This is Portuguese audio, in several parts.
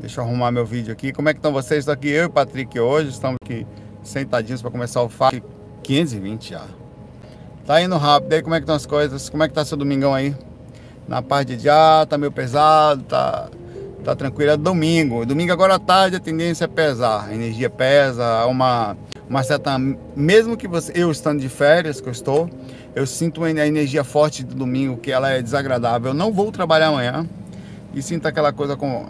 Deixa eu arrumar meu vídeo aqui. Como é que estão vocês? Estou aqui eu e o Patrick hoje. Estamos aqui sentadinhos para começar o FAC 520 já. Tá indo rápido aí, como é que estão as coisas? Como é que tá seu domingão aí? Na parte de já, tá meio pesado, tá, tá tranquilo. É domingo. Domingo agora à tarde a tendência é pesar. A energia pesa, uma, uma certa. Mesmo que você, eu estando de férias, que eu estou, eu sinto a energia forte do domingo, que ela é desagradável. Eu não vou trabalhar amanhã e sinto aquela coisa com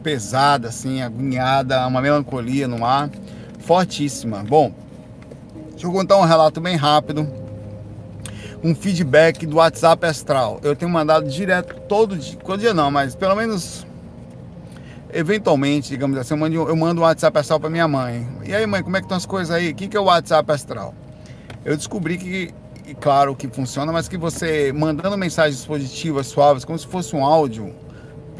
pesada, assim, agoniada, uma melancolia no ar, fortíssima. Bom, deixa eu contar um relato bem rápido. Um feedback do WhatsApp Astral. Eu tenho mandado direto todo dia, todo dia não, mas pelo menos eventualmente, digamos assim, eu mando, eu mando um WhatsApp Astral para minha mãe. E aí, mãe, como é que estão as coisas aí? O que, que é o WhatsApp Astral? Eu descobri que, claro que funciona, mas que você mandando mensagens positivas, suaves, como se fosse um áudio,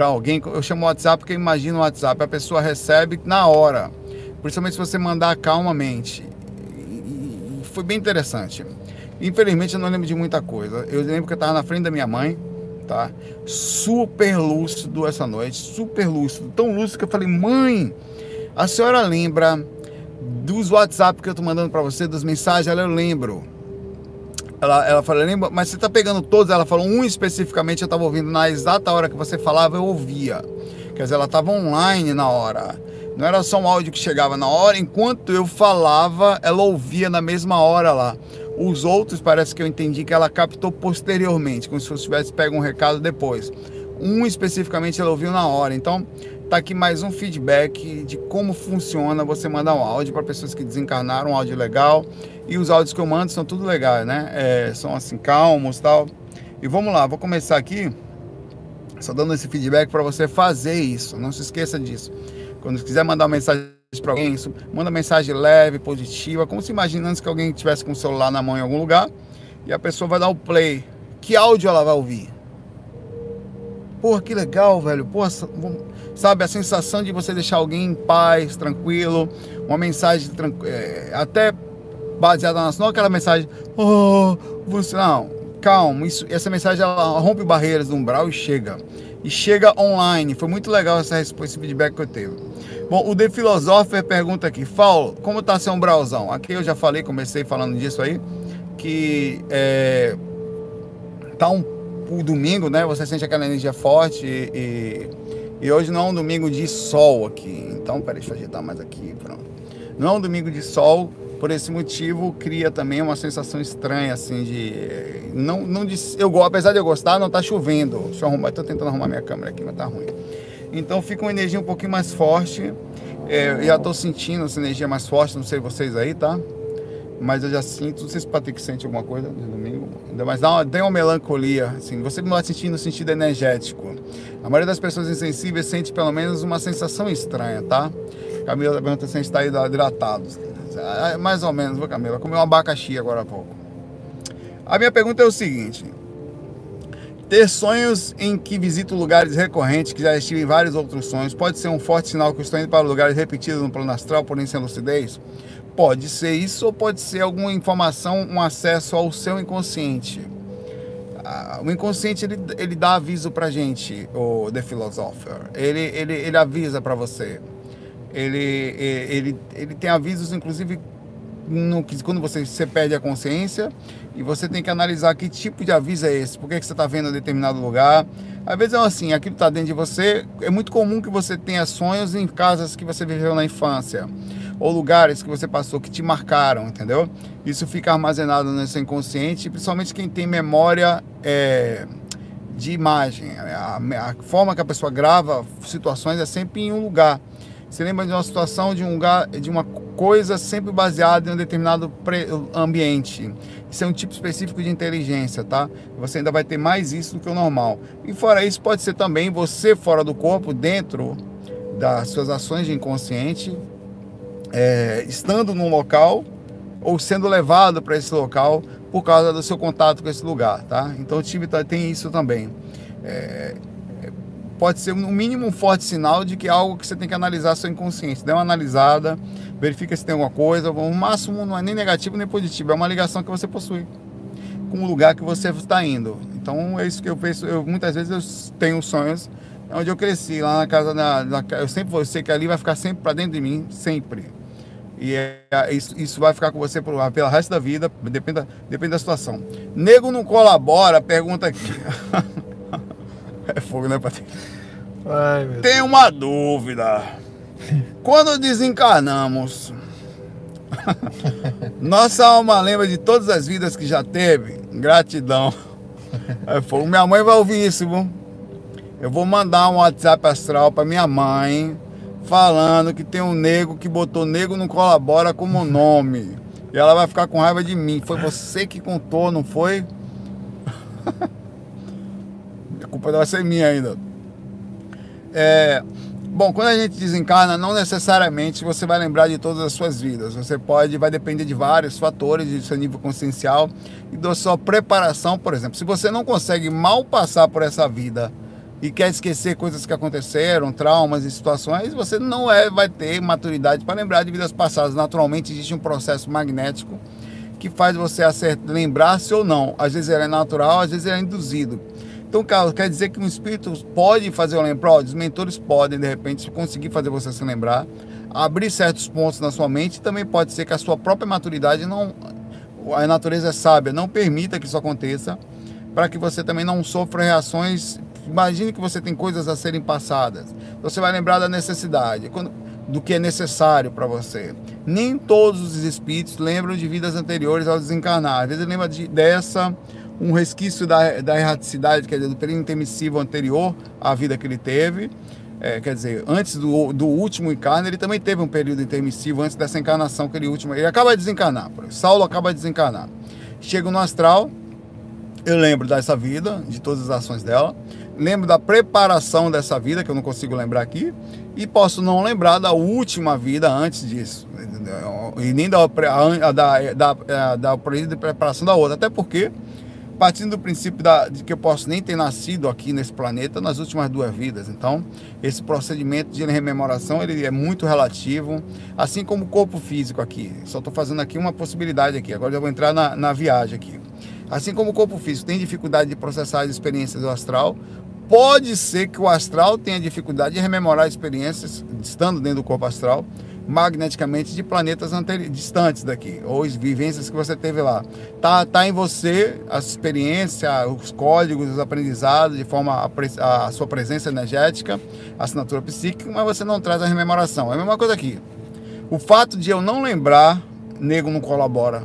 para alguém, eu chamo WhatsApp porque eu imagino o WhatsApp, a pessoa recebe na hora, principalmente se você mandar calmamente. E foi bem interessante. Infelizmente eu não lembro de muita coisa. Eu lembro que eu estava na frente da minha mãe, tá? Super lúcido essa noite, super lúcido, tão lúcido que eu falei, mãe, a senhora lembra dos WhatsApp que eu tô mandando para você, das mensagens? Ela eu lembro. Ela, ela falou, mas você tá pegando todos? Ela falou, um especificamente eu tava ouvindo na exata hora que você falava, eu ouvia. Quer dizer, ela tava online na hora. Não era só um áudio que chegava na hora, enquanto eu falava, ela ouvia na mesma hora lá. Os outros parece que eu entendi que ela captou posteriormente, como se você tivesse pego um recado depois. Um especificamente ela ouviu na hora. Então, tá aqui mais um feedback de como funciona você mandar um áudio para pessoas que desencarnaram, um áudio legal. E os áudios que eu mando são tudo legais, né? É, são assim, calmos tal. E vamos lá, vou começar aqui, só dando esse feedback para você fazer isso. Não se esqueça disso. Quando quiser mandar uma mensagem para alguém, manda mensagem leve, positiva, como se imaginando que alguém estivesse com o celular na mão em algum lugar e a pessoa vai dar o play. Que áudio ela vai ouvir? Porra, que legal, velho. Porra, sabe, a sensação de você deixar alguém em paz, tranquilo, uma mensagem é, até baseada na não aquela mensagem, oh, você não, calma, isso, essa mensagem ela rompe barreiras do umbral e chega. E chega online. Foi muito legal essa, esse feedback que eu teve. Bom, o The Philosopher pergunta aqui, Paulo, como tá seu umbralzão? Aqui eu já falei, comecei falando disso aí, que é, tá um, o domingo, né? Você sente aquela energia forte e, e, e hoje não é um domingo de sol aqui. Então, peraí, deixa eu ajeitar mais aqui, pronto. Não é um domingo de sol, por esse motivo cria também uma sensação estranha assim de não não de, eu apesar de eu gostar não tá chovendo deixa eu arrumar tô tentando arrumar minha câmera aqui mas tá ruim então fica uma energia um pouquinho mais forte é, já tô sentindo essa energia mais forte não sei vocês aí tá mas eu já sinto, não sei se o Patrick sente alguma coisa no domingo, mas dá uma, uma melancolia, assim, você não vai sentir no sentido energético. A maioria das pessoas insensíveis sente pelo menos uma sensação estranha, tá? Camila pergunta se a gente está hidratado. É, mais ou menos, viu, Camila? Comeu um abacaxi agora há pouco. A minha pergunta é o seguinte: ter sonhos em que visito lugares recorrentes, que já estive em vários outros sonhos, pode ser um forte sinal que estou indo para lugares repetidos no plano astral, porém sem lucidez? Pode ser isso ou pode ser alguma informação, um acesso ao seu inconsciente. Ah, o inconsciente ele, ele dá aviso pra gente, o The Philosopher. Ele, ele, ele avisa para você ele, ele, ele tem avisos, inclusive, no, quando você, você perde a consciência e você tem que analisar que tipo de aviso é esse, por que, que você está vendo em determinado lugar. Às vezes é assim, aquilo está dentro de você. É muito comum que você tenha sonhos em casas que você viveu na infância ou lugares que você passou que te marcaram, entendeu? Isso fica armazenado no seu inconsciente, principalmente quem tem memória é, de imagem. A, a forma que a pessoa grava situações é sempre em um lugar. Você lembra de uma situação, de um lugar, de uma coisa sempre baseada em um determinado ambiente. Isso é um tipo específico de inteligência, tá? Você ainda vai ter mais isso do que o normal. E fora isso, pode ser também você fora do corpo, dentro das suas ações de inconsciente, é, estando num local ou sendo levado para esse local por causa do seu contato com esse lugar, tá? Então o time tem isso também. É, pode ser no mínimo um forte sinal de que é algo que você tem que analisar seu inconsciente. Dê uma analisada, verifica se tem alguma coisa. O máximo não é nem negativo nem positivo, é uma ligação que você possui com o lugar que você está indo. Então é isso que eu penso. Eu, muitas vezes eu tenho sonhos É onde eu cresci, lá na casa da. eu sempre vou, sei que ali vai ficar sempre para dentro de mim, sempre. E é, isso, isso, vai ficar com você por, pelo resto da vida, depende da, depende da situação. Nego não colabora, pergunta aqui. é fogo, né, Patrícia? Tem uma dúvida. Quando desencarnamos, nossa alma lembra de todas as vidas que já teve. Gratidão. É fogo. Minha mãe vai ouvir isso, viu? Eu vou mandar um WhatsApp astral para minha mãe falando que tem um nego que botou nego não colabora como nome. E ela vai ficar com raiva de mim. Foi você que contou, não foi? a culpa vai ser minha ainda. É, bom, quando a gente desencarna, não necessariamente você vai lembrar de todas as suas vidas. Você pode, vai depender de vários fatores, do seu nível consciencial e da sua preparação, por exemplo. Se você não consegue mal passar por essa vida e quer esquecer coisas que aconteceram, traumas e situações, você não é, vai ter maturidade para lembrar de vidas passadas. Naturalmente existe um processo magnético que faz você lembrar-se ou não. Às vezes ele é natural, às vezes ele é induzido. Então, Carlos, quer dizer que um espírito pode fazer o lembrar? Os mentores podem, de repente, conseguir fazer você se lembrar, abrir certos pontos na sua mente. Também pode ser que a sua própria maturidade não. A natureza é sábia, não permita que isso aconteça, para que você também não sofra reações Imagine que você tem coisas a serem passadas. Você vai lembrar da necessidade, do que é necessário para você. Nem todos os espíritos lembram de vidas anteriores ao desencarnar. Às vezes lembra de, dessa um resquício da, da erraticidade, quer dizer, do período intermissivo anterior à vida que ele teve. É, quer dizer, antes do, do último encarno, ele também teve um período intermissivo antes dessa encarnação que ele último. Ele acaba de desencarnar. Saulo acaba de desencarnar. Chega no astral, eu lembro dessa vida, de todas as ações dela. Lembro da preparação dessa vida, que eu não consigo lembrar aqui, e posso não lembrar da última vida antes disso, e nem da, da, da, da, preparação da outra, até porque, partindo do princípio da, de que eu posso nem ter nascido aqui nesse planeta nas últimas duas vidas, então, esse procedimento de rememoração ele é muito relativo, assim como o corpo físico aqui, só estou fazendo aqui uma possibilidade aqui, agora eu vou entrar na, na viagem aqui. Assim como o corpo físico tem dificuldade de processar as experiências do astral, Pode ser que o astral tenha dificuldade de rememorar experiências, estando dentro do corpo astral, magneticamente de planetas distantes daqui, ou vivências que você teve lá. Tá, tá em você a experiência, os códigos, os aprendizados, de forma a, a sua presença energética, a assinatura psíquica, mas você não traz a rememoração. É a mesma coisa aqui. O fato de eu não lembrar, nego não colabora,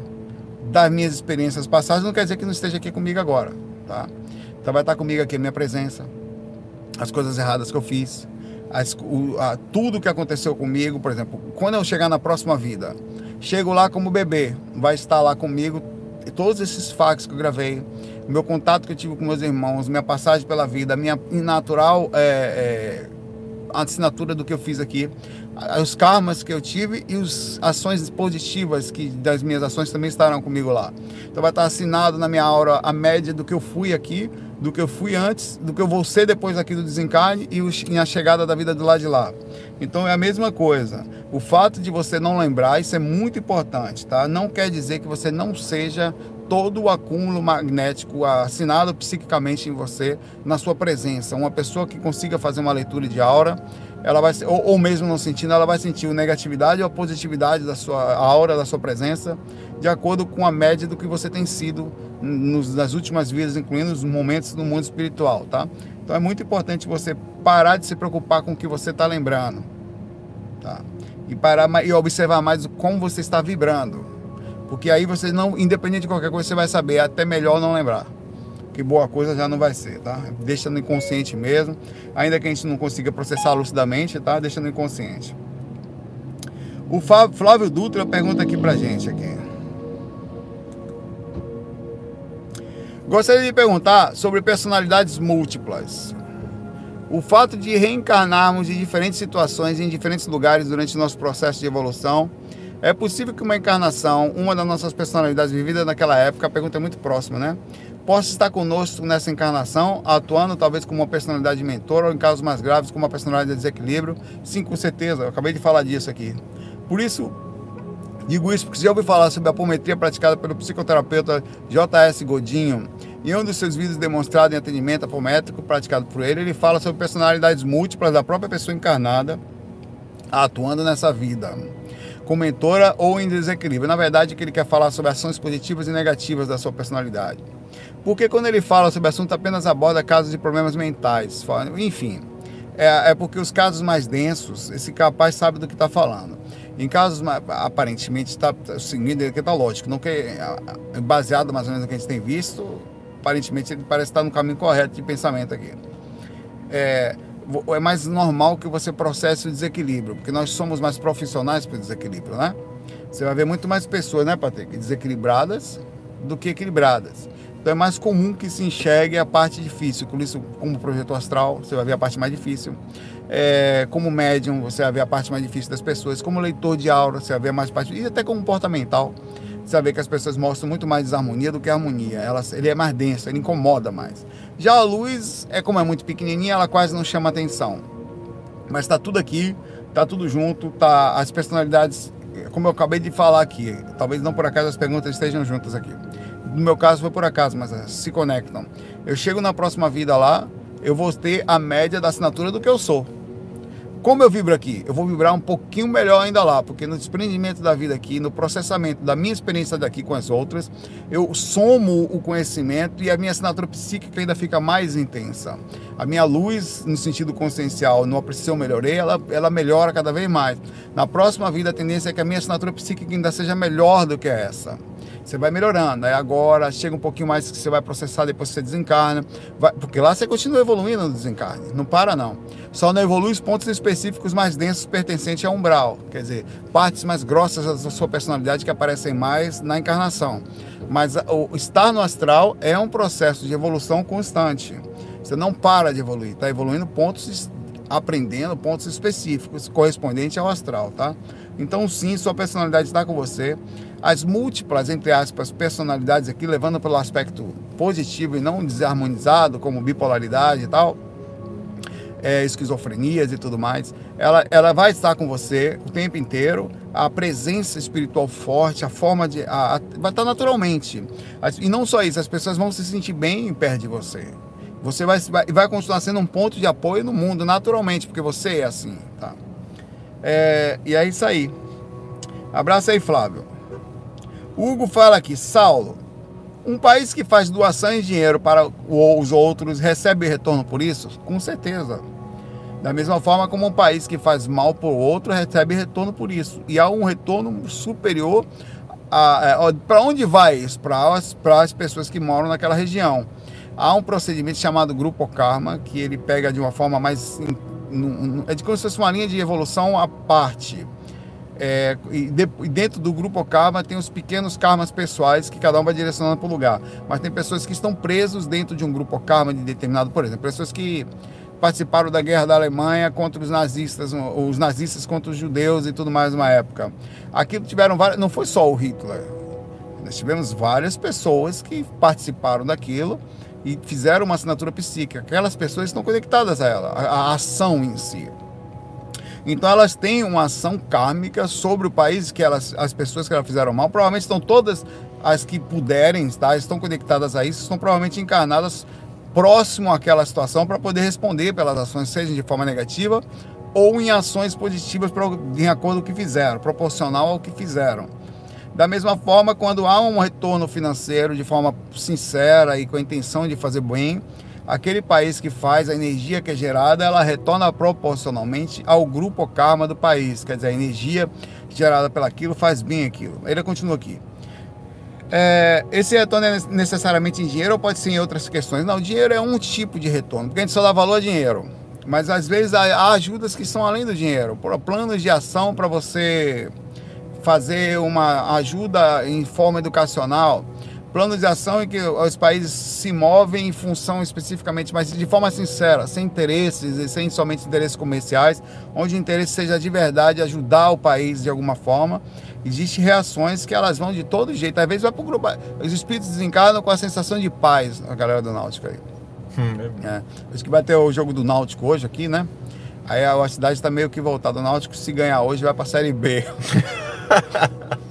das minhas experiências passadas, não quer dizer que não esteja aqui comigo agora, tá? Então vai estar comigo aqui a minha presença, as coisas erradas que eu fiz, as, o, a, tudo que aconteceu comigo, por exemplo, quando eu chegar na próxima vida, chego lá como bebê, vai estar lá comigo todos esses fax que eu gravei, meu contato que eu tive com meus irmãos, minha passagem pela vida, minha natural é, é, assinatura do que eu fiz aqui, os karmas que eu tive e as ações positivas que das minhas ações também estarão comigo lá. Então vai estar assinado na minha aura a média do que eu fui aqui do que eu fui antes, do que eu vou ser depois aqui do desencarne e, e a chegada da vida do lado de lá. Então é a mesma coisa. O fato de você não lembrar, isso é muito importante, tá? Não quer dizer que você não seja todo o acúmulo magnético assinado psiquicamente em você, na sua presença. Uma pessoa que consiga fazer uma leitura de aura, ela vai ou, ou mesmo não sentindo, ela vai sentir a negatividade ou a positividade da sua aura, da sua presença, de acordo com a média do que você tem sido nos, nas últimas vidas, incluindo os momentos no mundo espiritual, tá? Então é muito importante você parar de se preocupar com o que você está lembrando, tá? E parar e observar mais como você está vibrando, porque aí você não, independente de qualquer coisa, você vai saber, é até melhor não lembrar. Que boa coisa já não vai ser, tá? Deixa no inconsciente mesmo, ainda que a gente não consiga processar lucidamente, tá? Deixa no inconsciente. O Flávio Dutra pergunta aqui pra gente aqui. Gostaria de perguntar sobre personalidades múltiplas. O fato de reencarnarmos em diferentes situações, em diferentes lugares durante nosso processo de evolução, é possível que uma encarnação, uma das nossas personalidades vividas naquela época, a pergunta é muito próxima, né? Possa estar conosco nessa encarnação, atuando talvez como uma personalidade mentora, ou em casos mais graves, como uma personalidade de desequilíbrio? Sim, com certeza, eu acabei de falar disso aqui. Por isso, Digo isso porque já ouviu falar sobre a apometria praticada pelo psicoterapeuta J.S. Godinho, Em um dos seus vídeos demonstrado em atendimento apométrico praticado por ele, ele fala sobre personalidades múltiplas da própria pessoa encarnada atuando nessa vida, com mentora ou em desequilíbrio. Na verdade, que ele quer falar sobre ações positivas e negativas da sua personalidade. Porque quando ele fala sobre assunto apenas aborda casos de problemas mentais, enfim, é, é porque os casos mais densos, esse capaz sabe do que está falando. Em casos aparentemente está seguindo que está lógico, não que baseado mais ou menos no que a gente tem visto, aparentemente ele parece estar no caminho correto de pensamento aqui. É, é mais normal que você processe o desequilíbrio, porque nós somos mais profissionais para o desequilíbrio, né? Você vai ver muito mais pessoas, né, Patrick, desequilibradas do que equilibradas. Então é mais comum que se enxergue a parte difícil. Com isso, como projeto astral, você vai ver a parte mais difícil. É, como médium, você vai ver a parte mais difícil das pessoas. Como leitor de aura, você vai ver mais parte. E até comportamental, você vai ver que as pessoas mostram muito mais desarmonia do que harmonia. Elas, ele é mais denso, ele incomoda mais. Já a luz, é como é muito pequenininha, ela quase não chama atenção. Mas está tudo aqui, está tudo junto, tá as personalidades, como eu acabei de falar aqui. Talvez não por acaso as perguntas estejam juntas aqui no meu caso foi por acaso, mas se conectam. Eu chego na próxima vida lá, eu vou ter a média da assinatura do que eu sou. Como eu vibro aqui? Eu vou vibrar um pouquinho melhor ainda lá, porque no desprendimento da vida aqui, no processamento da minha experiência daqui com as outras, eu somo o conhecimento e a minha assinatura psíquica ainda fica mais intensa. A minha luz, no sentido consciencial, no apreciação eu melhorei, ela, ela melhora cada vez mais. Na próxima vida, a tendência é que a minha assinatura psíquica ainda seja melhor do que essa. Você vai melhorando. Aí agora chega um pouquinho mais que você vai processar, depois você desencarna. Vai, porque lá você continua evoluindo no desencarne. Não para, não. Só não evolui os pontos específicos mais densos pertencentes ao umbral. Quer dizer, partes mais grossas da sua personalidade que aparecem mais na encarnação. Mas o estar no astral é um processo de evolução constante. Você não para de evoluir, está evoluindo pontos, aprendendo pontos específicos correspondentes ao astral, tá? Então, sim, sua personalidade está com você as múltiplas, entre aspas, personalidades aqui, levando pelo aspecto positivo e não desarmonizado, como bipolaridade e tal, é, esquizofrenias e tudo mais, ela, ela vai estar com você o tempo inteiro, a presença espiritual forte, a forma de. A, a, vai estar naturalmente. E não só isso, as pessoas vão se sentir bem perto de você. Você vai, vai, vai continuar sendo um ponto de apoio no mundo, naturalmente, porque você é assim, tá? É, e é isso aí. Abraço aí, Flávio. Hugo fala aqui, Saulo, um país que faz doações de dinheiro para os outros recebe retorno por isso? Com certeza. Da mesma forma como um país que faz mal por outro recebe retorno por isso. E há um retorno superior é, para onde vai isso? Para as, as pessoas que moram naquela região. Há um procedimento chamado Grupo Karma, que ele pega de uma forma mais. É de como se fosse uma linha de evolução à parte. É, e, de, dentro do grupo karma tem os pequenos karmas pessoais que cada um vai direcionando para o lugar. Mas tem pessoas que estão presos dentro de um grupo karma de determinado, por exemplo, pessoas que participaram da guerra da Alemanha contra os nazistas, os nazistas contra os judeus e tudo mais numa época. Aquilo tiveram várias, não foi só o Hitler. Nós tivemos várias pessoas que participaram daquilo e fizeram uma assinatura psíquica. Aquelas pessoas estão conectadas a ela, a, a ação em si. Então elas têm uma ação kármica sobre o país que elas, as pessoas que elas fizeram mal, provavelmente estão todas as que puderem estar, estão conectadas a isso, estão provavelmente encarnadas próximo àquela situação para poder responder pelas ações, seja de forma negativa ou em ações positivas em acordo com o que fizeram, proporcional ao que fizeram. Da mesma forma, quando há um retorno financeiro de forma sincera e com a intenção de fazer bem, aquele país que faz a energia que é gerada, ela retorna proporcionalmente ao grupo karma do país. Quer dizer, a energia gerada pelaquilo faz bem aquilo. Ele continua aqui. É, esse retorno é necessariamente em dinheiro ou pode ser em outras questões? Não, dinheiro é um tipo de retorno, porque a gente só dá valor a dinheiro. Mas às vezes há ajudas que são além do dinheiro, planos de ação para você fazer uma ajuda em forma educacional planos de ação em que os países se movem em função especificamente, mas de forma sincera, sem interesses e sem somente interesses comerciais, onde o interesse seja de verdade ajudar o país de alguma forma. Existem reações que elas vão de todo jeito. Às vezes vai para o grupo. Os espíritos desencarnam com a sensação de paz, a galera do Náutico aí. Hum, é. Acho que vai ter o jogo do Náutico hoje aqui, né? Aí a cidade está meio que voltada. O Náutico, se ganhar hoje, vai para a Série B.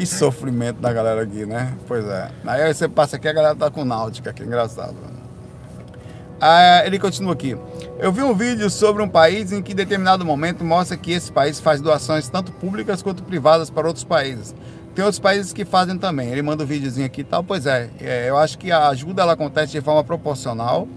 Que sofrimento da galera aqui, né? Pois é. Aí você passa aqui, a galera tá com náutica, que engraçado. Ah, ele continua aqui. Eu vi um vídeo sobre um país em que, em determinado momento, mostra que esse país faz doações tanto públicas quanto privadas para outros países. Tem outros países que fazem também. Ele manda um videozinho aqui e tal. Pois é, é, eu acho que a ajuda ela acontece de forma proporcional.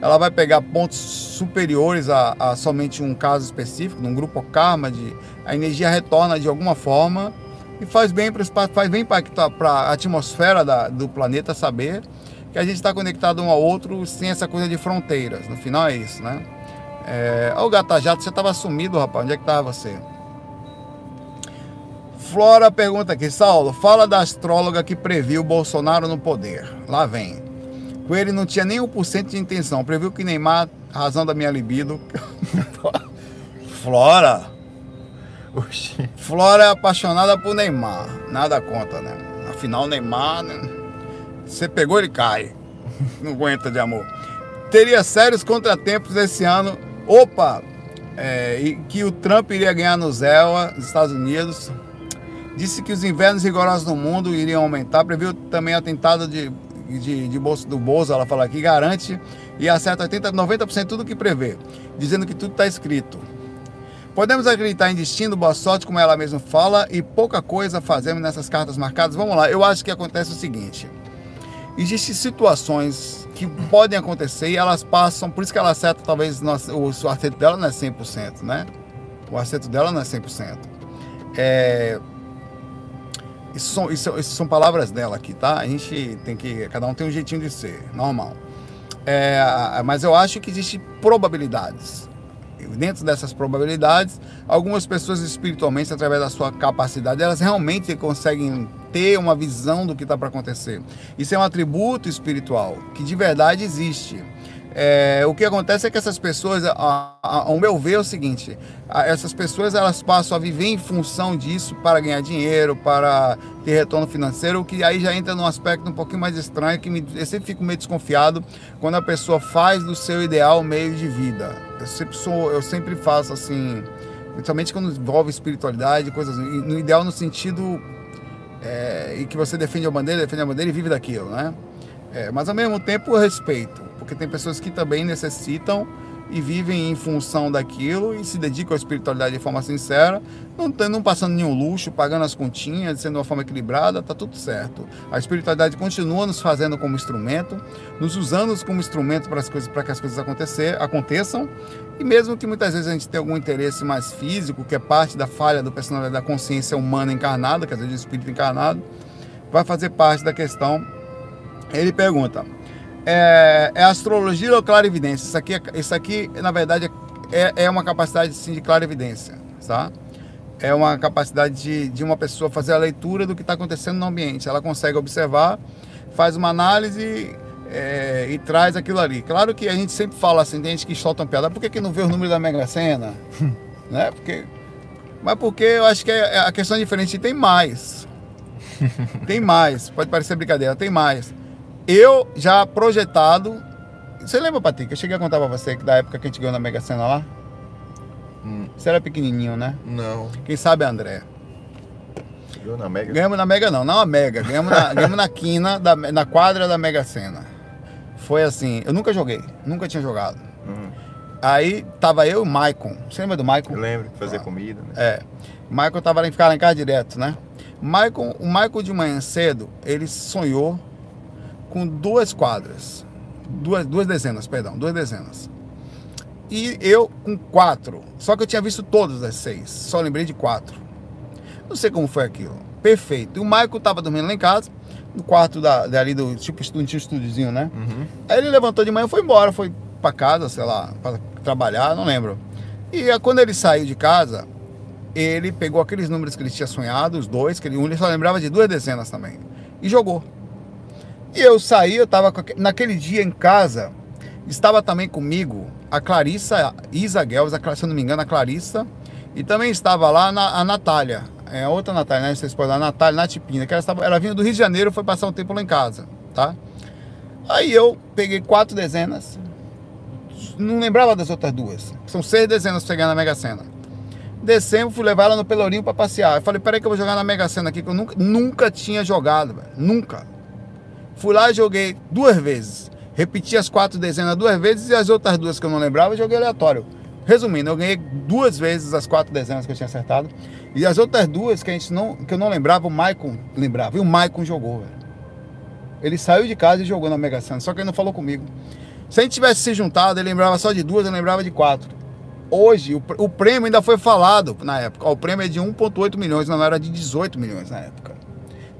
Ela vai pegar pontos superiores a, a somente um caso específico, num grupo karma, de, a energia retorna de alguma forma e faz bem para faz bem para a atmosfera da, do planeta saber que a gente está conectado um ao outro sem essa coisa de fronteiras. No final é isso, né? É... Ô Gata Jato, você estava sumido, rapaz. Onde é que estava você? Flora pergunta aqui, Saulo, fala da astróloga que previu Bolsonaro no poder. Lá vem. Com ele não tinha nem 1% de intenção. Previu que Neymar, razão da minha libido. Flora. Oxi. Flora é apaixonada por Neymar. Nada conta, né? Afinal, Neymar. Né? Você pegou, ele cai. Não aguenta de amor. Teria sérios contratempos esse ano. Opa! É, e que o Trump iria ganhar no ZEWA, nos Estados Unidos. Disse que os invernos rigorosos no mundo iriam aumentar. Previu também atentado de, de, de bolso, do Bolsa, ela fala aqui, garante e acerta 80, 90% tudo que prevê, dizendo que tudo está escrito. Podemos acreditar em destino, boa sorte, como ela mesma fala, e pouca coisa fazemos nessas cartas marcadas. Vamos lá, eu acho que acontece o seguinte. Existem situações que podem acontecer e elas passam, por isso que ela acerta talvez o, o acerto dela não é 100%, né? O acerto dela não é 100%. É, isso são, isso, isso são palavras dela aqui, tá? A gente tem que. Cada um tem um jeitinho de ser, normal. É, mas eu acho que existem probabilidades. Dentro dessas probabilidades, algumas pessoas espiritualmente, através da sua capacidade, elas realmente conseguem ter uma visão do que está para acontecer. Isso é um atributo espiritual que de verdade existe. É, o que acontece é que essas pessoas, ao meu ver, é o seguinte: essas pessoas elas passam a viver em função disso para ganhar dinheiro, para ter retorno financeiro, o que aí já entra num aspecto um pouquinho mais estranho, que me, eu sempre fico meio desconfiado quando a pessoa faz do seu ideal meio de vida. Eu sempre, sou, eu sempre faço assim, principalmente quando envolve espiritualidade, coisas no ideal no sentido é, e que você defende a bandeira, defende a bandeira e vive daquilo, né? É, mas ao mesmo tempo respeito, porque tem pessoas que também necessitam e vivem em função daquilo e se dedicam à espiritualidade de forma sincera, não, não passando nenhum luxo, pagando as continhas, sendo uma forma equilibrada, tá tudo certo. A espiritualidade continua nos fazendo como instrumento, nos usando como instrumento para as coisas, para que as coisas acontecer, aconteçam, e mesmo que muitas vezes a gente tenha algum interesse mais físico, que é parte da falha do personalidade da consciência humana encarnada, quer dizer, do espírito encarnado, vai fazer parte da questão. Ele pergunta: é, é astrologia ou clarividência? Isso aqui, é, isso aqui na verdade, é, é uma capacidade sim, de clarividência, tá? É uma capacidade de, de uma pessoa fazer a leitura do que está acontecendo no ambiente. Ela consegue observar, faz uma análise é, e traz aquilo ali. Claro que a gente sempre fala assim, tem gente que solta um piada, por que, que não vê os números da Mega Sena? né? Porque, mas porque eu acho que é, a questão é diferente. Tem mais. tem mais. Pode parecer brincadeira, tem mais. Eu já projetado. Você lembra, Patrick? Eu cheguei a contar pra você que da época que a gente ganhou na Mega Sena lá? Hum. Você era pequenininho, né? Não. Quem sabe é André. Ganhou na Mega? Ganhamos na Mega não, não a Mega. Ganhamos na, ganhamos na quina, da, na quadra da Mega Sena. Foi assim, eu nunca joguei, nunca tinha jogado. Uhum. Aí tava eu e o Maicon. Você lembra do Maicon? Lembro, fazer ah. comida, né? É. Maicon tava lá, ficava lá em casa direto, né? Maicon, o Maicon de manhã cedo, ele sonhou com duas quadras. Duas, duas dezenas, perdão, duas dezenas. E eu com quatro. Só que eu tinha visto todas as seis. Só lembrei de quatro. Não sei como foi aquilo. Perfeito. E o Michael tava dormindo lá em casa, no quarto da, dali do tipo estúdio, estúdiozinho, né? Uhum. Aí ele levantou de manhã e foi embora, foi para casa, sei lá, para trabalhar, não lembro. E quando ele saiu de casa, ele pegou aqueles números que ele tinha sonhado, os dois, que ele, um, ele só lembrava de duas dezenas também, e jogou. E eu saí, eu estava naquele dia em casa, estava também comigo a Clarissa Isaguel, se eu não me engano, a Clarissa, e também estava lá na, a Natália, é, outra Natália, né? Vocês podem a Natália Natipina, que ela, estava, ela vinha do Rio de Janeiro, foi passar um tempo lá em casa, tá? Aí eu peguei quatro dezenas, não lembrava das outras duas. São seis dezenas pegar na Mega Sena. Descemos, fui levar ela no Pelourinho para passear. Eu falei, peraí que eu vou jogar na Mega Sena aqui, que eu nunca, nunca tinha jogado, velho. Nunca. Fui lá e joguei duas vezes. Repeti as quatro dezenas duas vezes e as outras duas que eu não lembrava, joguei aleatório. Resumindo, eu ganhei duas vezes as quatro dezenas que eu tinha acertado. E as outras duas que, a gente não, que eu não lembrava, o Maicon lembrava. E o Maicon jogou, velho. Ele saiu de casa e jogou na Mega Sena, só que ele não falou comigo. Se a gente tivesse se juntado, ele lembrava só de duas, eu lembrava de quatro. Hoje, o, o prêmio ainda foi falado na época. o prêmio é de 1,8 milhões, não era de 18 milhões na época.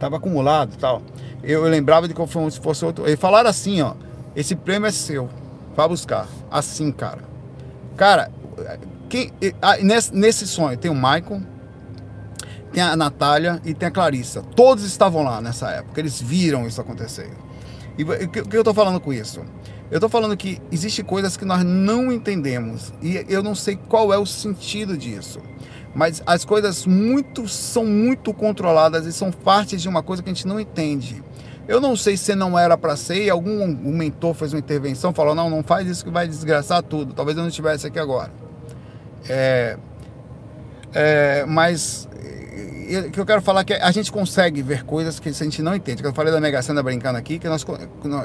Tava acumulado e tal. Eu, eu, lembrava de que se fosse outro. Eles falaram assim, ó. Esse prêmio é seu. Vá buscar. Assim, cara. Cara, quem, nesse, nesse sonho tem o Michael, tem a Natália e tem a Clarissa. Todos estavam lá nessa época. Eles viram isso acontecer. E o que, que eu tô falando com isso? Eu estou falando que existe coisas que nós não entendemos e eu não sei qual é o sentido disso. Mas as coisas muito são muito controladas e são partes de uma coisa que a gente não entende. Eu não sei se não era para ser e algum um mentor fez uma intervenção, falou: não, não faz isso que vai desgraçar tudo. Talvez eu não estivesse aqui agora. É, é, mas que eu quero falar é que a gente consegue ver coisas que a gente não entende. Eu falei da Mega Sena brincando aqui, que nós,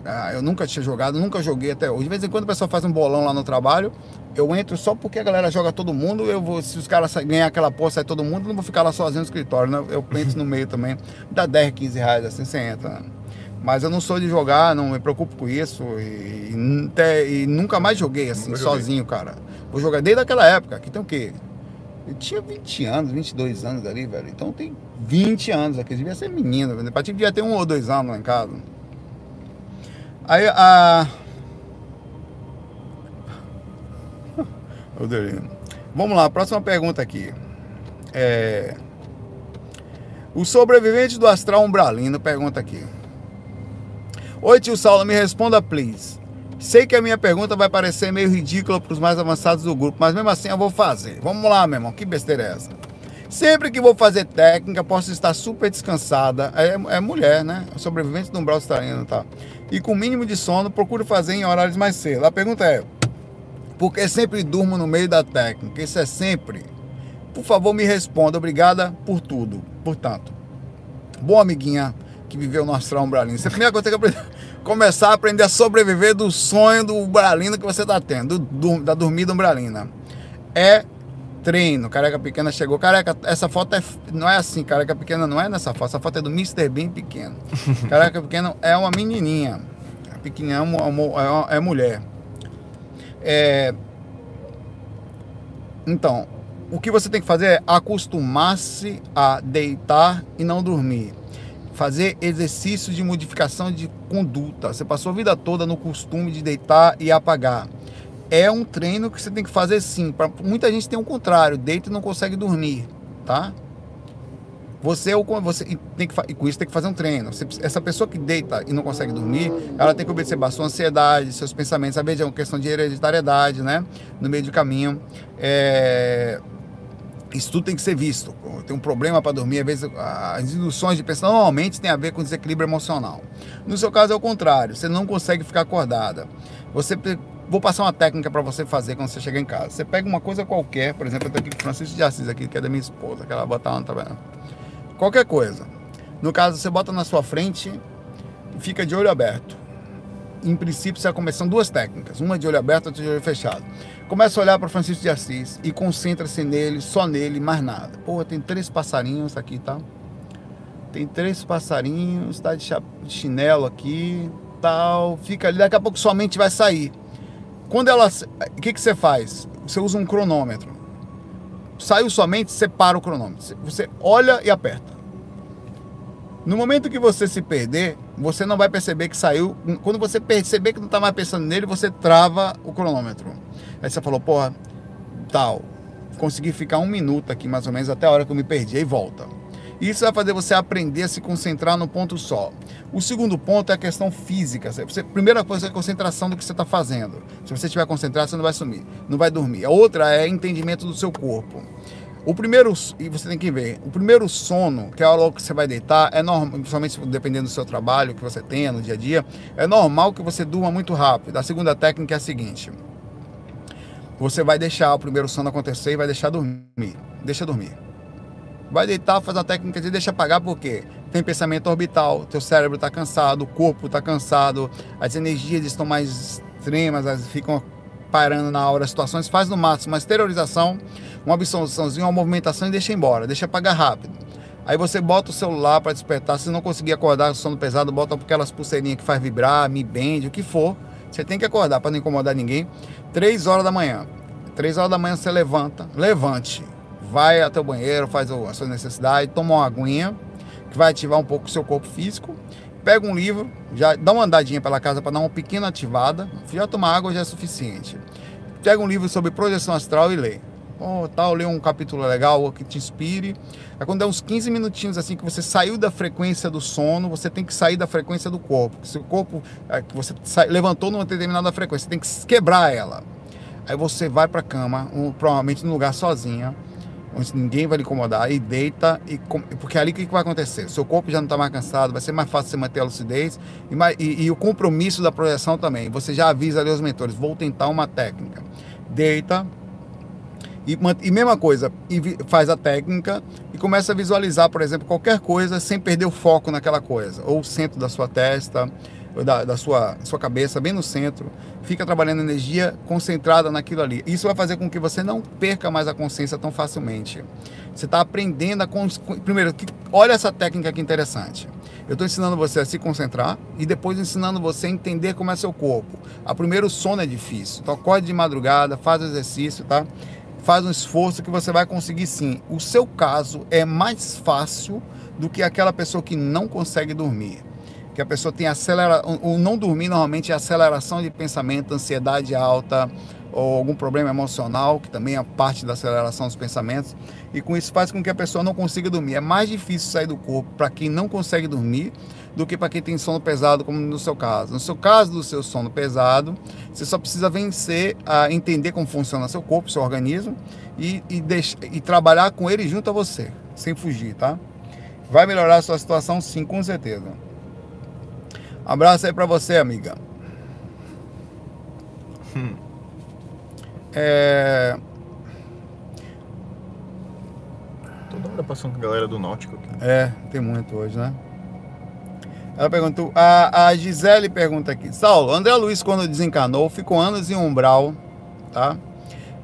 ah, eu nunca tinha jogado, nunca joguei até hoje. De vez em quando o pessoal faz um bolão lá no trabalho, eu entro só porque a galera joga todo mundo. Eu vou, se os caras ganhar aquela porra, sai todo mundo, eu não vou ficar lá sozinho no escritório, né? Eu entro no meio também. Dá 10, 15 reais assim, você entra. Né? Mas eu não sou de jogar, não me preocupo com isso. E, e, e nunca mais joguei assim, sozinho, cara. Vou jogar desde aquela época, que tem o quê? Eu tinha 20 anos, 22 anos ali, velho. Então tem 20 anos aqui. Devia ser menino, velho. Pra devia ter um ou dois anos lá em casa. Aí a. Vamos lá, próxima pergunta aqui. É... O sobrevivente do astral umbralino pergunta aqui. Oi, tio Saulo, me responda, please. Sei que a minha pergunta vai parecer meio ridícula para os mais avançados do grupo, mas mesmo assim eu vou fazer. Vamos lá, meu irmão, que besteira é essa? Sempre que vou fazer técnica, posso estar super descansada. É, é mulher, né? Sobrevivente do umbral australiano, tá? E com mínimo de sono, procuro fazer em horários mais cedo. A pergunta é: por que sempre durmo no meio da técnica? Isso é sempre. Por favor, me responda. Obrigada por tudo. Portanto, boa amiguinha que viveu no astral umbralino. Isso é a primeira coisa que eu aprendi começar a aprender a sobreviver do sonho do umbralina que você está tendo, do, do, da dormida umbralina. É treino. Careca Pequena chegou. Careca, essa foto é, não é assim. Careca Pequena não é nessa foto. Essa foto é do Mr. Bean pequeno. Careca Pequena é uma menininha. A pequenininha é, é, é mulher. É... Então, o que você tem que fazer é acostumar-se a deitar e não dormir fazer exercícios de modificação de conduta. Você passou a vida toda no costume de deitar e apagar. É um treino que você tem que fazer sim. Pra, muita gente tem o contrário, deita e não consegue dormir, tá? Você, você tem que, e com isso tem que fazer um treino. Você, essa pessoa que deita e não consegue dormir, ela tem que observar sua ansiedade, seus pensamentos. Às vezes é uma questão de hereditariedade, né? No meio do caminho. É, isso tudo tem que ser visto. Tem um problema para dormir, às vezes as induções de pensão normalmente tem a ver com desequilíbrio emocional. No seu caso é o contrário, você não consegue ficar acordada. Você vou passar uma técnica para você fazer quando você chegar em casa. Você pega uma coisa qualquer, por exemplo, eu tô aqui o Francisco de Assis aqui, que é da minha esposa, que ela bota lá, tá vendo? Qualquer coisa. No caso, você bota na sua frente e fica de olho aberto. Em princípio, você vai começar duas técnicas, uma de olho aberto, outra de olho fechado. Começa a olhar para Francisco de Assis e concentra-se nele, só nele, mais nada. Porra, tem três passarinhos aqui, tá? Tem três passarinhos, tá de chinelo aqui, tal. Fica ali, daqui a pouco sua mente vai sair. Quando ela. O que, que você faz? Você usa um cronômetro. Saiu sua mente, você para o cronômetro. Você olha e aperta. No momento que você se perder, você não vai perceber que saiu. Quando você perceber que não está mais pensando nele, você trava o cronômetro. Aí você falou, porra, tal, consegui ficar um minuto aqui mais ou menos até a hora que eu me perdi, aí volta. Isso vai fazer você aprender a se concentrar no ponto só. O segundo ponto é a questão física. Você, primeira coisa é a concentração do que você está fazendo. Se você estiver concentrado, você não vai sumir, não vai dormir. A outra é entendimento do seu corpo. O primeiro, e você tem que ver, o primeiro sono, que é a hora que você vai deitar, é normal, principalmente dependendo do seu trabalho que você tenha no dia a dia, é normal que você durma muito rápido. A segunda técnica é a seguinte: você vai deixar o primeiro sono acontecer e vai deixar dormir. Deixa dormir. Vai deitar, fazer uma técnica de deixa apagar, porque tem pensamento orbital, teu cérebro está cansado, o corpo está cansado, as energias estão mais extremas, elas ficam parando na hora das situações. Faz no máximo uma exteriorização, uma absorçãozinha, uma movimentação e deixa embora, deixa apagar rápido. Aí você bota o celular para despertar. Se não conseguir acordar sono pesado, bota aquelas pulseirinhas que faz vibrar, me bende, o que for. Você tem que acordar para não incomodar ninguém. Três horas da manhã. Três horas da manhã você levanta, levante, vai até o banheiro, faz a sua necessidade, toma uma aguinha, que vai ativar um pouco o seu corpo físico. Pega um livro, já dá uma andadinha pela casa para dar uma pequena ativada. Já tomar água já é suficiente. Pega um livro sobre projeção astral e lê. Oh, tal, lê um capítulo legal que te inspire. Aí quando é uns 15 minutinhos assim que você saiu da frequência do sono, você tem que sair da frequência do corpo. Se o corpo é, que você levantou numa determinada frequência, você tem que quebrar ela. Aí você vai para cama, um, provavelmente num lugar sozinha, onde ninguém vai lhe incomodar, e deita, e, porque é ali o que vai acontecer? Seu corpo já não está mais cansado, vai ser mais fácil você manter a lucidez, e, e, e o compromisso da projeção também. Você já avisa ali os mentores, vou tentar uma técnica. Deita, e, e mesma coisa, e faz a técnica e começa a visualizar, por exemplo, qualquer coisa sem perder o foco naquela coisa. Ou o centro da sua testa, da, da sua, sua cabeça, bem no centro. Fica trabalhando energia concentrada naquilo ali. Isso vai fazer com que você não perca mais a consciência tão facilmente. Você está aprendendo a. Primeiro, olha essa técnica que interessante. Eu estou ensinando você a se concentrar e depois ensinando você a entender como é seu corpo. A primeiro o sono é difícil. Então acorde de madrugada, faz o exercício, tá? Faz um esforço que você vai conseguir sim. O seu caso é mais fácil do que aquela pessoa que não consegue dormir. Que a pessoa tem acelera, o não dormir normalmente é aceleração de pensamento, ansiedade alta ou algum problema emocional, que também é parte da aceleração dos pensamentos, e com isso faz com que a pessoa não consiga dormir. É mais difícil sair do corpo para quem não consegue dormir do que para quem tem sono pesado, como no seu caso. No seu caso do seu sono pesado, você só precisa vencer a entender como funciona seu corpo, seu organismo e, e, deixa, e trabalhar com ele junto a você, sem fugir, tá? Vai melhorar a sua situação sim, com certeza. Abraço aí para você, amiga. Hum. É... Toda hora passando com a galera do Náutico aqui. É, tem muito hoje, né? Ela perguntou, a, a Gisele pergunta aqui, Saulo, André Luiz quando desencanou ficou anos em umbral, tá?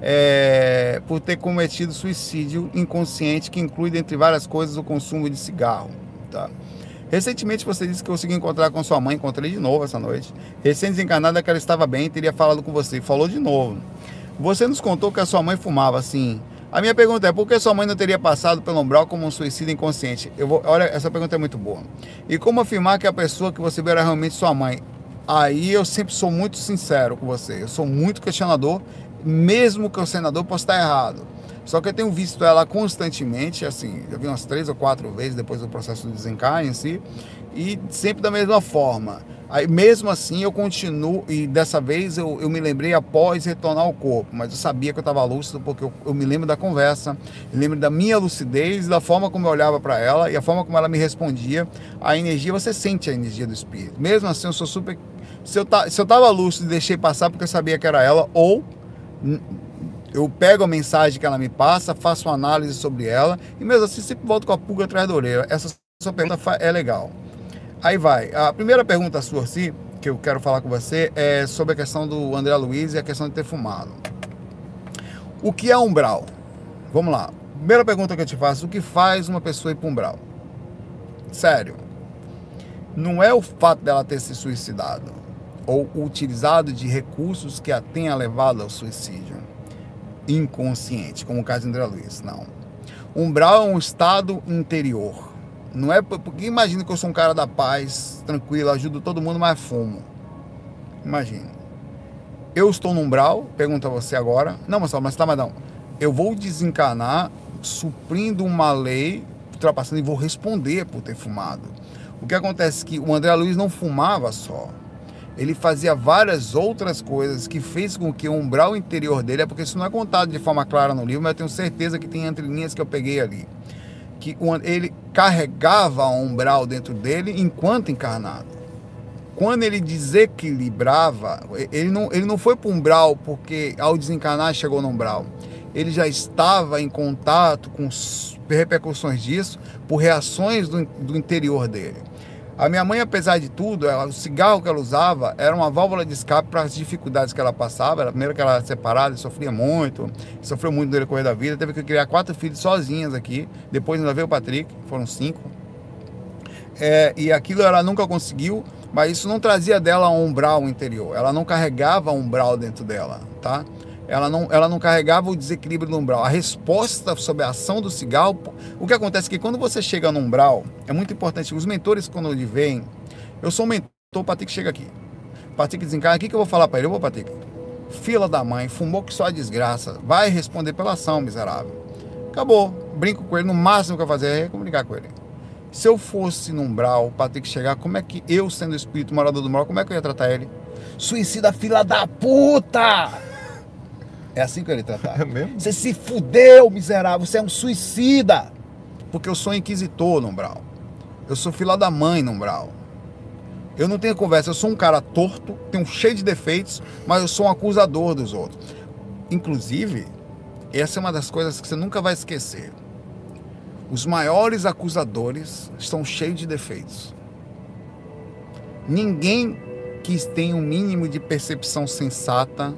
É, por ter cometido suicídio inconsciente que inclui, dentre várias coisas, o consumo de cigarro, tá? Recentemente você disse que conseguiu encontrar com sua mãe, encontrei de novo essa noite. Recém-desencarnada que ela estava bem, teria falado com você, falou de novo. Você nos contou que a sua mãe fumava, assim, a minha pergunta é: por que sua mãe não teria passado pelo umbral como um suicídio inconsciente? Eu vou, olha, essa pergunta é muito boa. E como afirmar que a pessoa que você viu era realmente sua mãe? Aí eu sempre sou muito sincero com você. Eu sou muito questionador, mesmo que o senador possa estar errado. Só que eu tenho visto ela constantemente, assim, eu vi umas três ou quatro vezes depois do processo de desencarne em si, e sempre da mesma forma. Aí, mesmo assim, eu continuo, e dessa vez eu, eu me lembrei após retornar ao corpo, mas eu sabia que eu estava lúcido, porque eu, eu, me lembro da conversa, lembro da minha lucidez, da forma como eu olhava para ela e a forma como ela me respondia. A energia, você sente a energia do espírito. Mesmo assim, eu sou super. Se eu, se eu tava lúcido e deixei passar porque eu sabia que era ela, ou eu pego a mensagem que ela me passa, faço uma análise sobre ela, e mesmo assim sempre volto com a pulga atrás da orelha. Essa sua pergunta é legal. Aí vai. A primeira pergunta sua, assim, que eu quero falar com você, é sobre a questão do André Luiz e a questão de ter fumado. O que é umbral? Vamos lá. Primeira pergunta que eu te faço: o que faz uma pessoa ir para umbral? Sério. Não é o fato dela ter se suicidado ou utilizado de recursos que a tenha levado ao suicídio inconsciente, como o caso de André Luiz. Não. Umbral é um estado interior não é porque imagina que eu sou um cara da paz, tranquilo, ajudo todo mundo, mas fumo. Imagina. Eu estou no umbral, pergunta você agora. Não, Marcelo, mas tá, mas não. Eu vou desencanar suprindo uma lei, ultrapassando e vou responder por ter fumado. O que acontece é que o André Luiz não fumava só. Ele fazia várias outras coisas que fez com que o umbral interior dele, é porque isso não é contado de forma clara no livro, mas eu tenho certeza que tem entre linhas que eu peguei ali que ele carregava um umbral dentro dele enquanto encarnado. quando ele desequilibrava, ele não, ele não foi para um umbral porque ao desencarnar chegou no umbral. Ele já estava em contato com repercussões disso por reações do, do interior dele. A minha mãe, apesar de tudo, ela, o cigarro que ela usava era uma válvula de escape para as dificuldades que ela passava. Primeiro que ela era separada, sofria muito, sofreu muito no decorrer da vida. Teve que criar quatro filhos sozinhas aqui. Depois ainda veio o Patrick, foram cinco. É, e aquilo ela nunca conseguiu, mas isso não trazia dela um umbral interior. Ela não carregava um umbral dentro dela, tá? Ela não, ela não carregava o desequilíbrio do umbral. A resposta sobre a ação do cigarro, o que acontece é que quando você chega no umbral, é muito importante, os mentores quando ele vêm, eu sou um mentor, o Patrick chega aqui. Patrick desencarna, o que, que eu vou falar para ele? Eu vou, Patrick, fila da mãe, fumou que só a desgraça, vai responder pela ação, miserável. Acabou, brinco com ele, no máximo que eu fazer é comunicar com ele. Se eu fosse no umbral, o Patrick chegar, como é que eu, sendo espírito morador do umbral, como é que eu ia tratar ele? Suicida fila da puta! É assim que ele tratava. É mesmo? Você se fudeu, miserável. Você é um suicida. Porque eu sou inquisitor no umbral. Eu sou filha da mãe no umbral. Eu não tenho conversa. Eu sou um cara torto, tenho um cheio de defeitos, mas eu sou um acusador dos outros. Inclusive, essa é uma das coisas que você nunca vai esquecer. Os maiores acusadores estão cheios de defeitos. Ninguém que tem um mínimo de percepção sensata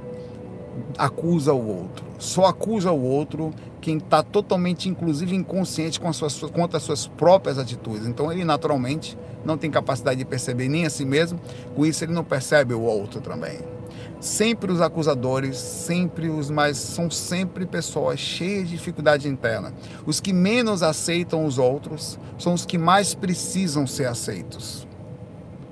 acusa o outro. Só acusa o outro quem está totalmente, inclusive, inconsciente com as suas, quanto às suas próprias atitudes. Então, ele naturalmente não tem capacidade de perceber nem a si mesmo, com isso, ele não percebe o outro também. Sempre os acusadores, sempre os mais. são sempre pessoas cheias de dificuldade interna. Os que menos aceitam os outros são os que mais precisam ser aceitos.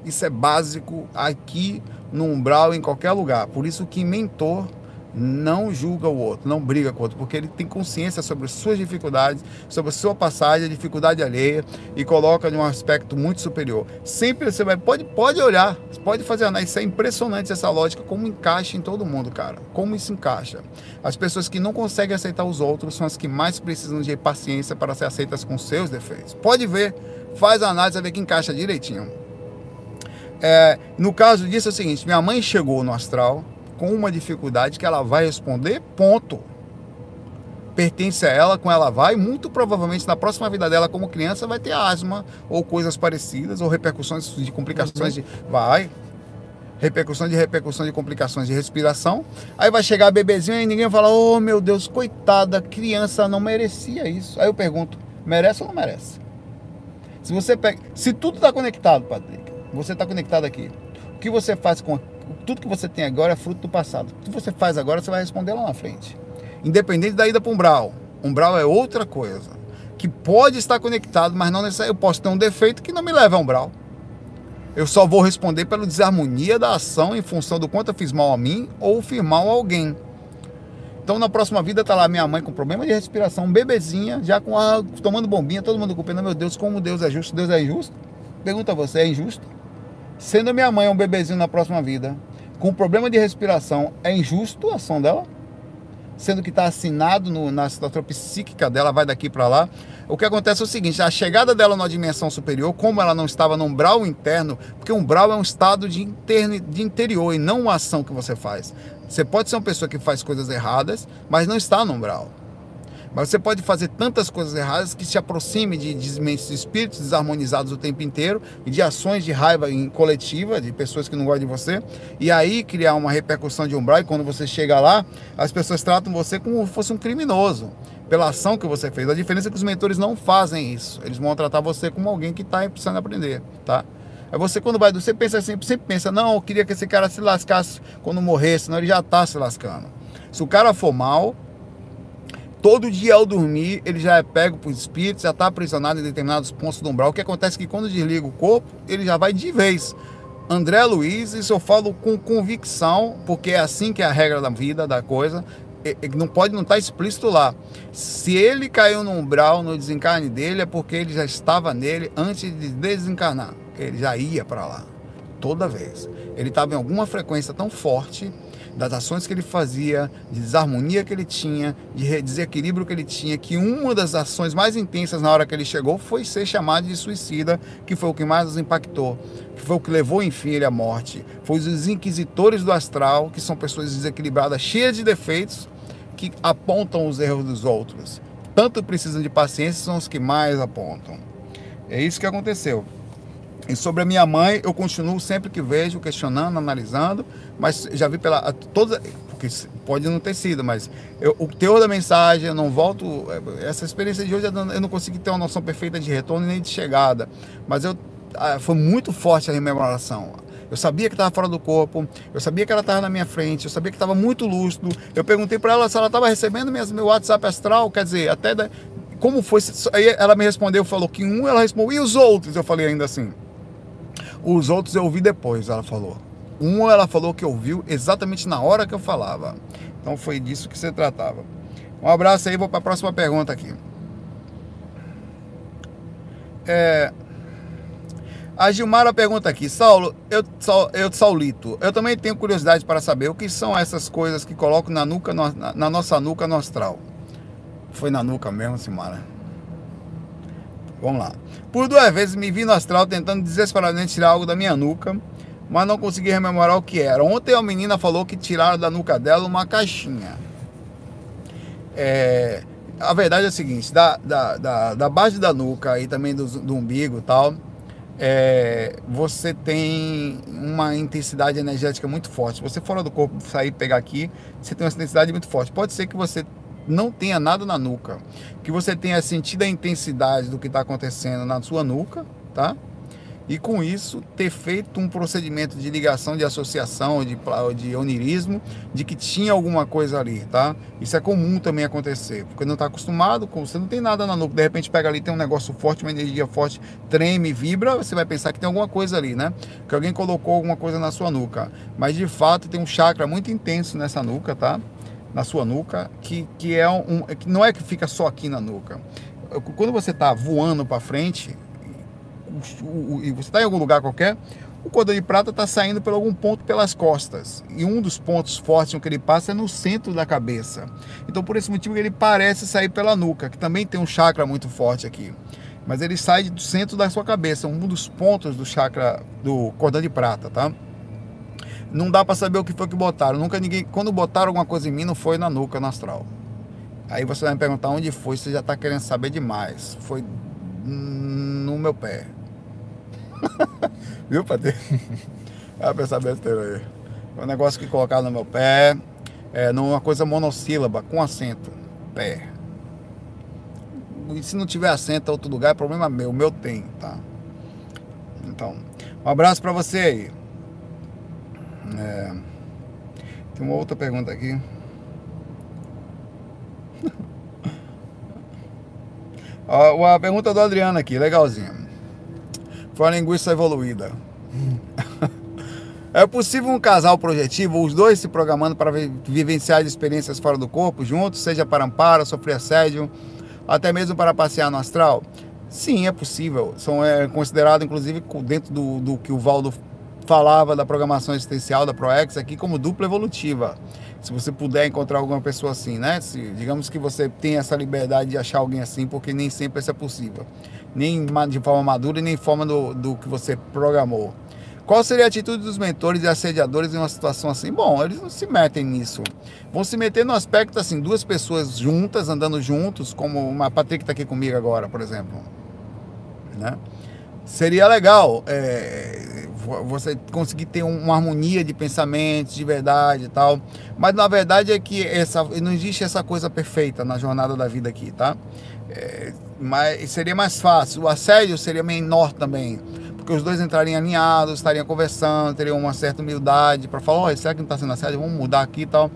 Isso é básico aqui no umbral, em qualquer lugar. Por isso que mentor não julga o outro, não briga com o outro, porque ele tem consciência sobre as suas dificuldades, sobre a sua passagem, a dificuldade alheia e coloca de um aspecto muito superior. Sempre você vai, pode, pode olhar, pode fazer análise, isso é impressionante essa lógica, como encaixa em todo mundo, cara. Como isso encaixa. As pessoas que não conseguem aceitar os outros são as que mais precisam de paciência para ser aceitas com seus defeitos. Pode ver, faz a análise, vai ver que encaixa direitinho. É, no caso disso é o seguinte, minha mãe chegou no astral, com uma dificuldade que ela vai responder, ponto. Pertence a ela, com ela vai, muito provavelmente na próxima vida dela como criança vai ter asma ou coisas parecidas, ou repercussões de complicações uhum. de. Vai. Repercussão de repercussão de complicações de respiração. Aí vai chegar a bebezinho e ninguém vai falar, oh meu Deus, coitada, criança não merecia isso. Aí eu pergunto, merece ou não merece? Se você pega. Se tudo está conectado, Patrick, você está conectado aqui. O que você faz com tudo que você tem agora é fruto do passado. O que você faz agora, você vai responder lá na frente. Independente da ida para umbral. Umbral é outra coisa. Que pode estar conectado, mas não necessariamente. Eu posso ter um defeito que não me leva a umbral. Eu só vou responder pela desarmonia da ação em função do quanto eu fiz mal a mim ou fiz mal a alguém. Então na próxima vida tá lá minha mãe com problema de respiração, bebezinha, já com a, tomando bombinha, todo mundo culpando, meu Deus, como Deus é justo, Deus é injusto. Pergunta a você, é injusto? Sendo minha mãe um bebezinho na próxima vida, com problema de respiração, é injusto a ação dela? Sendo que está assinado no, na situação psíquica dela, vai daqui para lá. O que acontece é o seguinte: a chegada dela numa dimensão superior, como ela não estava no umbral interno, porque umbral é um estado de, interno, de interior e não uma ação que você faz. Você pode ser uma pessoa que faz coisas erradas, mas não está no umbral. Mas você pode fazer tantas coisas erradas que se aproxime de, de espíritos desarmonizados o tempo inteiro e de ações de raiva em coletiva, de pessoas que não gostam de você, e aí criar uma repercussão de umbral. E quando você chega lá, as pessoas tratam você como se fosse um criminoso pela ação que você fez. A diferença é que os mentores não fazem isso. Eles vão tratar você como alguém que está precisando aprender, tá? É você quando vai, você pensa sempre, sempre pensa, não, eu queria que esse cara se lascasse quando morresse, senão ele já está se lascando. Se o cara for mal, todo dia ao dormir, ele já é pego por espíritos, já está aprisionado em determinados pontos do umbral. O que acontece é que quando desliga o corpo, ele já vai de vez. André Luiz, isso eu falo com convicção, porque é assim que é a regra da vida, da coisa. Não pode não estar tá explícito lá. Se ele caiu no umbral, no desencarne dele, é porque ele já estava nele antes de desencarnar. Ele já ia para lá, toda vez. Ele estava em alguma frequência tão forte das ações que ele fazia, de desarmonia que ele tinha, de desequilíbrio que ele tinha, que uma das ações mais intensas na hora que ele chegou foi ser chamado de suicida, que foi o que mais nos impactou, que foi o que levou, enfim, ele à morte. Foi os inquisitores do astral, que são pessoas desequilibradas, cheias de defeitos, que apontam os erros dos outros. Tanto precisam de paciência, são os que mais apontam. É isso que aconteceu. E sobre a minha mãe, eu continuo sempre que vejo, questionando, analisando, mas já vi pela toda, porque pode não ter sido, mas eu, o teor da mensagem, eu não volto. Essa experiência de hoje eu não consegui ter uma noção perfeita de retorno nem de chegada, mas eu foi muito forte a rememoração. Eu sabia que estava fora do corpo, eu sabia que ela estava na minha frente, eu sabia que estava muito lúcido. Eu perguntei para ela se ela estava recebendo meu WhatsApp astral, quer dizer, até da, como foi. Aí ela me respondeu, falou que um, ela respondeu, e os outros? Eu falei ainda assim. Os outros eu ouvi depois, ela falou. Um ela falou que ouviu exatamente na hora que eu falava. Então foi disso que se tratava. Um abraço aí, vou para a próxima pergunta aqui. É, a Gilmara pergunta aqui, Saulo, eu, eu Saulito, eu também tenho curiosidade para saber o que são essas coisas que colocam na nuca, na, na nossa nuca no astral. Foi na nuca mesmo, Simara? Vamos lá. Por duas vezes me vi no astral tentando desesperadamente tirar algo da minha nuca, mas não consegui rememorar o que era. Ontem a menina falou que tiraram da nuca dela uma caixinha. É, a verdade é a seguinte, da, da, da, da base da nuca e também do, do umbigo e tal, é, você tem uma intensidade energética muito forte. Se você fora do corpo sair pegar aqui, você tem uma intensidade muito forte. Pode ser que você não tenha nada na nuca, que você tenha sentido a intensidade do que está acontecendo na sua nuca, tá? E com isso ter feito um procedimento de ligação, de associação, de, de onirismo, de que tinha alguma coisa ali, tá? Isso é comum também acontecer, porque não está acostumado, com, você não tem nada na nuca, de repente pega ali, tem um negócio forte, uma energia forte, treme, vibra, você vai pensar que tem alguma coisa ali, né? Que alguém colocou alguma coisa na sua nuca. Mas de fato tem um chakra muito intenso nessa nuca, tá? Na sua nuca, que, que é um, que não é que fica só aqui na nuca. Quando você está voando para frente e você está em algum lugar qualquer, o cordão de prata está saindo por algum ponto pelas costas. E um dos pontos fortes que ele passa é no centro da cabeça. Então, por esse motivo, ele parece sair pela nuca, que também tem um chakra muito forte aqui. Mas ele sai do centro da sua cabeça, um dos pontos do chakra do cordão de prata, tá? Não dá para saber o que foi que botaram. Nunca ninguém, quando botaram alguma coisa em mim, não foi na nuca, no astral. Aí você vai me perguntar onde foi, você já está querendo saber demais. Foi no meu pé. Viu, Patê? Pra essa besteira aí. É um negócio que colocaram no meu pé, é, numa coisa monossílaba, com acento. Pé. E se não tiver acento em outro lugar, é problema meu. O meu tem, tá? Então, um abraço para você aí. É, tem uma outra pergunta aqui. a, a pergunta do Adriano aqui, legalzinha. Foi uma linguiça evoluída. É possível um casal projetivo, os dois se programando para vivenciar experiências fora do corpo, juntos, seja para amparo, sofrer assédio, até mesmo para passear no astral? Sim, é possível. São é, considerado, inclusive, dentro do, do que o Valdo falava da programação existencial da ProEx aqui como dupla evolutiva. Se você puder encontrar alguma pessoa assim, né? Se, digamos que você tem essa liberdade de achar alguém assim, porque nem sempre isso é possível. Nem de forma madura e nem forma do, do que você programou. Qual seria a atitude dos mentores e assediadores em uma situação assim? Bom, eles não se metem nisso. Vão se meter no aspecto assim, duas pessoas juntas, andando juntos, como uma Patrick está aqui comigo agora, por exemplo. Né? Seria legal é, você conseguir ter uma harmonia de pensamentos, de verdade e tal. Mas na verdade é que essa, não existe essa coisa perfeita na jornada da vida aqui, tá? É, mas seria mais fácil. O assédio seria menor também, porque os dois entrariam alinhados, estariam conversando, teriam uma certa humildade para falar: oh, será que não está sendo assédio? Vamos mudar aqui e tal.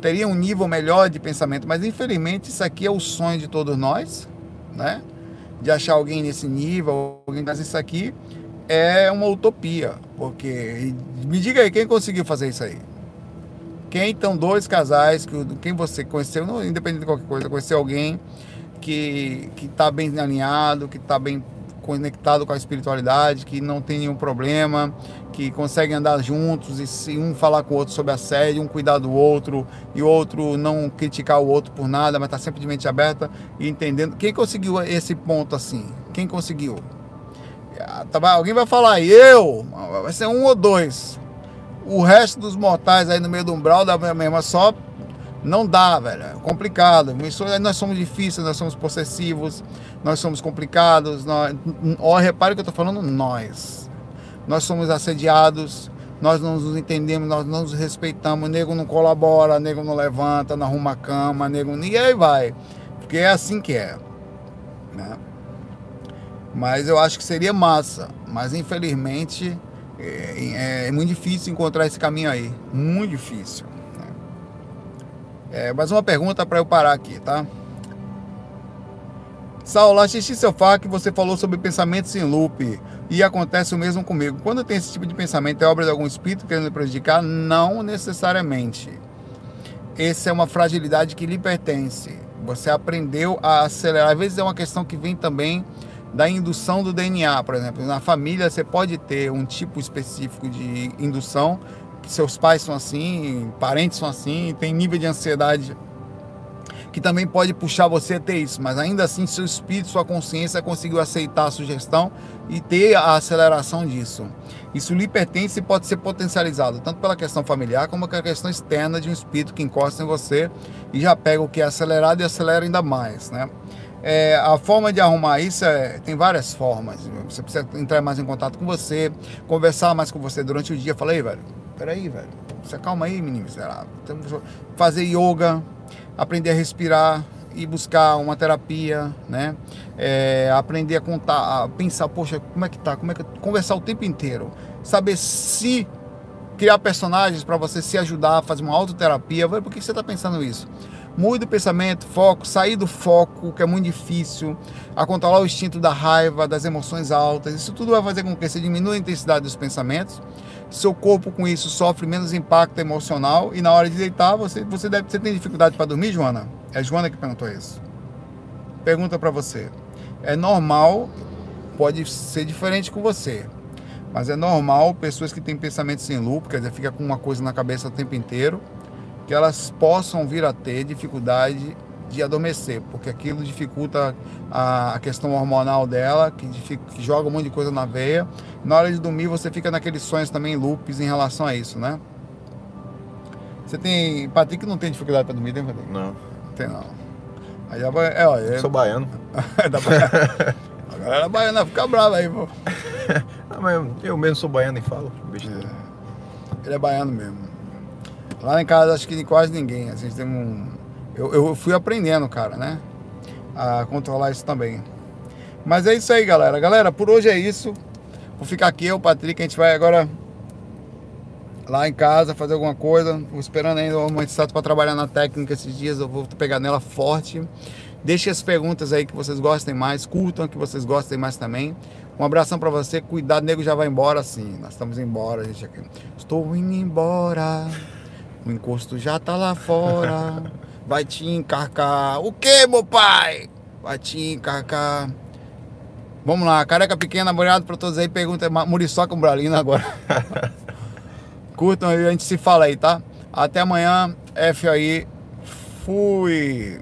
Teria um nível melhor de pensamento, mas infelizmente isso aqui é o sonho de todos nós, né? De achar alguém nesse nível, alguém que isso aqui é uma utopia, porque me diga aí quem conseguiu fazer isso aí. Quem estão dois casais que quem você conheceu, não, independente de qualquer coisa, conheceu alguém que que está bem alinhado, que está bem conectado com a espiritualidade, que não tem nenhum problema, que conseguem andar juntos e se um falar com o outro sobre assédio, um cuidar do outro e o outro não criticar o outro por nada, mas tá sempre de mente aberta e entendendo. Quem conseguiu esse ponto assim? Quem conseguiu? Ah, tá, alguém vai falar, eu? Vai ser um ou dois. O resto dos mortais aí no meio do umbral da mesma só não dá, velho. É complicado. Nós somos difíceis, nós somos possessivos, nós somos complicados. Nós... Ó, repare que eu tô falando nós. Nós somos assediados, nós não nos entendemos, nós não nos respeitamos. Nego não colabora, nego não levanta, não arruma a cama, nego. E aí vai. Porque é assim que é. Né? Mas eu acho que seria massa. Mas infelizmente é, é, é muito difícil encontrar esse caminho aí. Muito difícil. É, mais uma pergunta para eu parar aqui, tá? Saulo, assisti seu fato que você falou sobre pensamentos em loop e acontece o mesmo comigo. Quando tem esse tipo de pensamento, é obra de algum espírito querendo prejudicar? Não necessariamente. Essa é uma fragilidade que lhe pertence. Você aprendeu a acelerar. Às vezes é uma questão que vem também da indução do DNA, por exemplo. Na família você pode ter um tipo específico de indução seus pais são assim, parentes são assim, tem nível de ansiedade que também pode puxar você a ter isso, mas ainda assim seu espírito, sua consciência conseguiu aceitar a sugestão e ter a aceleração disso. Isso lhe pertence e pode ser potencializado, tanto pela questão familiar como pela questão externa de um espírito que encosta em você e já pega o que é acelerado e acelera ainda mais, né? É, a forma de arrumar isso é, tem várias formas. Você precisa entrar mais em contato com você, conversar mais com você durante o dia. Falei, velho, peraí, velho. Você calma aí, menino miserável. Fazer yoga, aprender a respirar e buscar uma terapia, né? É, aprender a contar, a pensar, poxa, como é que tá? Como é que conversar o tempo inteiro, saber se criar personagens para você se ajudar fazer uma autoterapia. Por que você está pensando isso? Mude o pensamento, foco, sair do foco, que é muito difícil, a controlar o instinto da raiva, das emoções altas. Isso tudo vai fazer com que você diminua a intensidade dos pensamentos seu corpo com isso sofre menos impacto emocional e na hora de deitar você você deve você tem dificuldade para dormir, Joana? É a Joana que perguntou isso. Pergunta para você. É normal, pode ser diferente com você, mas é normal pessoas que têm pensamentos sem loop, quer dizer, fica com uma coisa na cabeça o tempo inteiro, que elas possam vir a ter dificuldade de adormecer, porque aquilo dificulta a, questão hormonal dela, que, que, joga um monte de coisa na veia. Na hora de dormir, você fica naqueles sonhos também, loops em relação a isso, né? Você tem. Patrick não tem dificuldade para dormir, tem, Patrick? Não. Tem não. Aí já vai. É, ó, é... Sou baiano. da Baiana. A galera baiana fica brava aí, pô. Não, mas eu mesmo sou baiano e falo. É. Ele é baiano mesmo. Lá em casa acho que quase ninguém. A gente tem um eu, eu fui aprendendo, cara, né? A controlar isso também. Mas é isso aí, galera. Galera, por hoje é isso. Vou ficar aqui, eu, Patrick, a gente vai agora lá em casa fazer alguma coisa. Vou esperando ainda o momento certo para trabalhar na técnica esses dias. Eu vou pegar nela forte. Deixe as perguntas aí que vocês gostem mais, curtam que vocês gostem mais também. Um abração para você, cuidado, nego já vai embora sim. Nós estamos embora, gente aqui. Estou indo embora. O encosto já tá lá fora. vai te encarcar. O que, meu pai? Vai te encarcar. Vamos lá, careca pequena, obrigado para todos aí. Pergunta Muriçoca Umbralina agora. Curtam aí, a gente se fala aí, tá? Até amanhã. F aí. Fui.